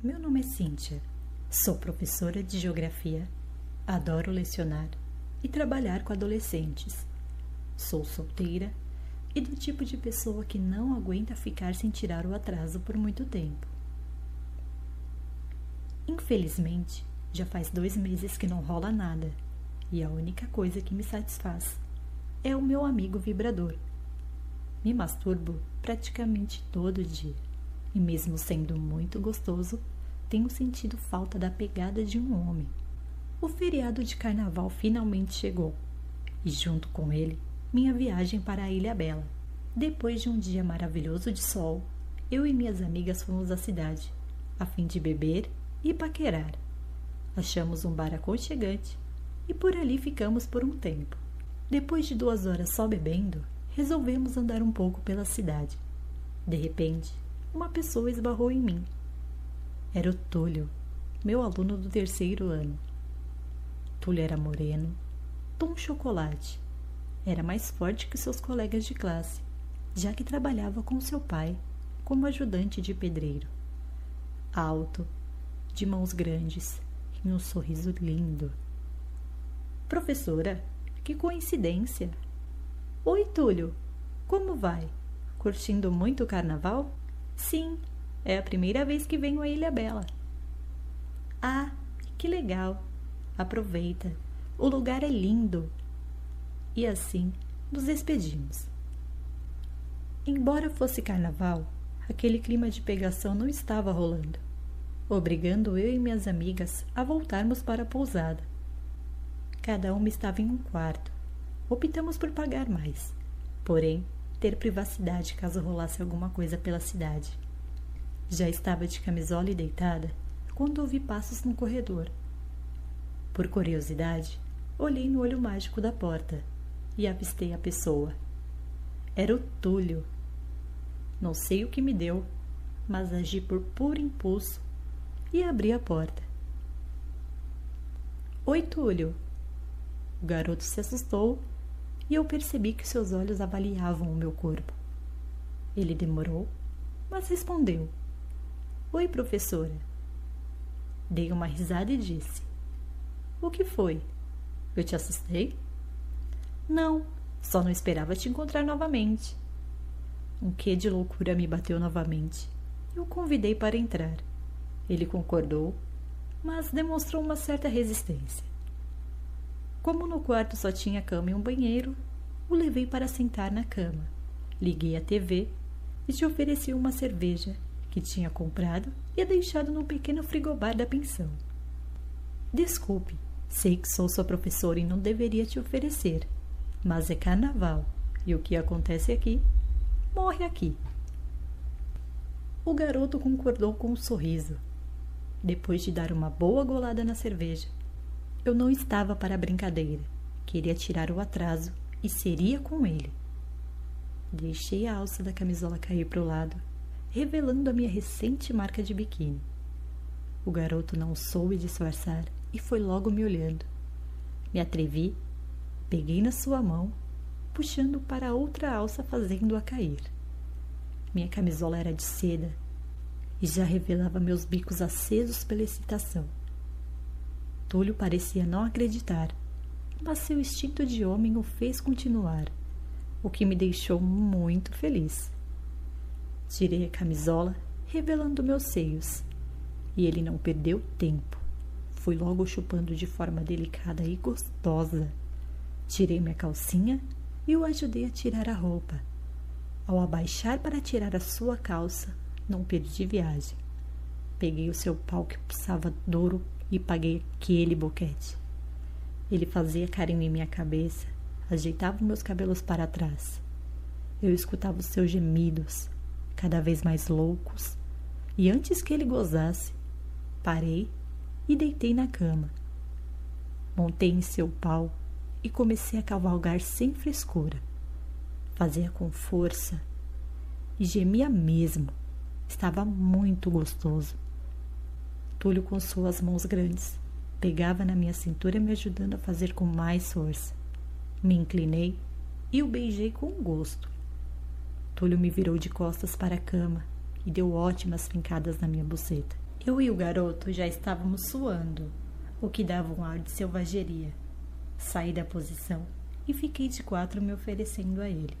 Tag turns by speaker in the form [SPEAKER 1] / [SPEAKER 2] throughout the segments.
[SPEAKER 1] Meu nome é Cíntia. Sou professora de geografia. Adoro lecionar e trabalhar com adolescentes. Sou solteira e do tipo de pessoa que não aguenta ficar sem tirar o atraso por muito tempo. Infelizmente, já faz dois meses que não rola nada e a única coisa que me satisfaz é o meu amigo vibrador. Me masturbo praticamente todo dia e, mesmo sendo muito gostoso, tenho sentido falta da pegada de um homem. O feriado de carnaval finalmente chegou e, junto com ele, minha viagem para a Ilha Bela. Depois de um dia maravilhoso de sol, eu e minhas amigas fomos à cidade, a fim de beber e paquerar. Achamos um bar aconchegante e por ali ficamos por um tempo. Depois de duas horas só bebendo, resolvemos andar um pouco pela cidade. De repente, uma pessoa esbarrou em mim. Era o Túlio, meu aluno do terceiro ano. Túlio era moreno, tom chocolate. Era mais forte que seus colegas de classe, já que trabalhava com seu pai como ajudante de pedreiro. Alto, de mãos grandes e um sorriso lindo. Professora, que coincidência! Oi, Túlio, como vai? Curtindo muito o carnaval? Sim, é a primeira vez que venho à Ilha Bela. Ah, que legal! Aproveita, o lugar é lindo. E assim nos despedimos. Embora fosse carnaval, aquele clima de pegação não estava rolando obrigando eu e minhas amigas a voltarmos para a pousada. Cada uma estava em um quarto. Optamos por pagar mais, porém, ter privacidade caso rolasse alguma coisa pela cidade. Já estava de camisola e deitada quando ouvi passos no corredor. Por curiosidade, olhei no olho mágico da porta e avistei a pessoa. Era o Túlio. Não sei o que me deu, mas agi por puro impulso e abri a porta. Oi, Túlio. O garoto se assustou e eu percebi que seus olhos avaliavam o meu corpo. Ele demorou, mas respondeu: Oi, professora. Dei uma risada e disse: O que foi? Eu te assustei? Não, só não esperava te encontrar novamente. Um quê de loucura me bateu novamente. Eu o convidei para entrar. Ele concordou, mas demonstrou uma certa resistência. Como no quarto só tinha cama e um banheiro, o levei para sentar na cama. Liguei a TV e te ofereci uma cerveja que tinha comprado e deixado no pequeno frigobar da pensão. Desculpe, sei que sou sua professora e não deveria te oferecer, mas é carnaval e o que acontece aqui morre aqui. O garoto concordou com um sorriso depois de dar uma boa golada na cerveja. Eu não estava para a brincadeira. Queria tirar o atraso e seria com ele. Deixei a alça da camisola cair para o lado, revelando a minha recente marca de biquíni. O garoto não soube disfarçar e foi logo me olhando. Me atrevi, peguei na sua mão, puxando para outra alça, fazendo-a cair. Minha camisola era de seda e já revelava meus bicos acesos pela excitação. Túlio parecia não acreditar, mas seu instinto de homem o fez continuar, o que me deixou muito feliz. Tirei a camisola, revelando meus seios, e ele não perdeu tempo. Fui logo chupando de forma delicada e gostosa. Tirei minha calcinha e o ajudei a tirar a roupa. Ao abaixar para tirar a sua calça, não perdi viagem. Peguei o seu pau que pulsava duro e paguei aquele boquete. Ele fazia carinho em minha cabeça, ajeitava meus cabelos para trás. Eu escutava os seus gemidos, cada vez mais loucos, e antes que ele gozasse, parei e deitei na cama. Montei em seu pau e comecei a cavalgar sem frescura. Fazia com força e gemia mesmo Estava muito gostoso. Túlio, com suas mãos grandes, pegava na minha cintura, me ajudando a fazer com mais força. Me inclinei e o beijei com gosto. Túlio me virou de costas para a cama e deu ótimas fincadas na minha buceta. Eu e o garoto já estávamos suando, o que dava um ar de selvageria. Saí da posição e fiquei de quatro me oferecendo a ele.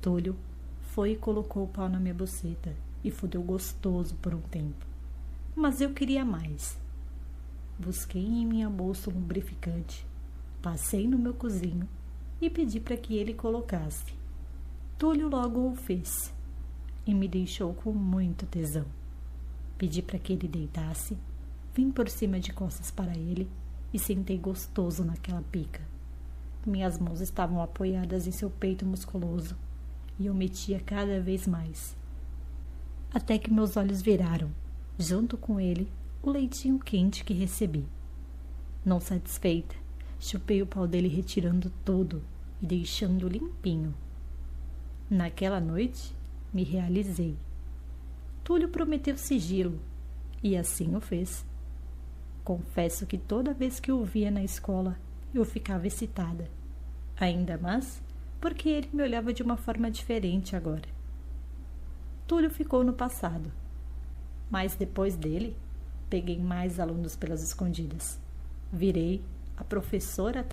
[SPEAKER 1] Túlio foi e colocou o pau na minha buceta e fudeu gostoso por um tempo. Mas eu queria mais. Busquei em minha bolsa um lubrificante, passei no meu cozinho e pedi para que ele colocasse. Túlio logo o fez e me deixou com muito tesão. Pedi para que ele deitasse, vim por cima de costas para ele e sentei gostoso naquela pica. Minhas mãos estavam apoiadas em seu peito musculoso e eu metia cada vez mais. Até que meus olhos viraram, junto com ele, o leitinho quente que recebi. Não satisfeita, chupei o pau dele retirando tudo e deixando limpinho. Naquela noite, me realizei. Túlio prometeu sigilo, e assim o fez. Confesso que toda vez que o via na escola, eu ficava excitada. Ainda mais porque ele me olhava de uma forma diferente agora. Túlio ficou no passado, mas depois dele, peguei mais alunos pelas escondidas. Virei a professora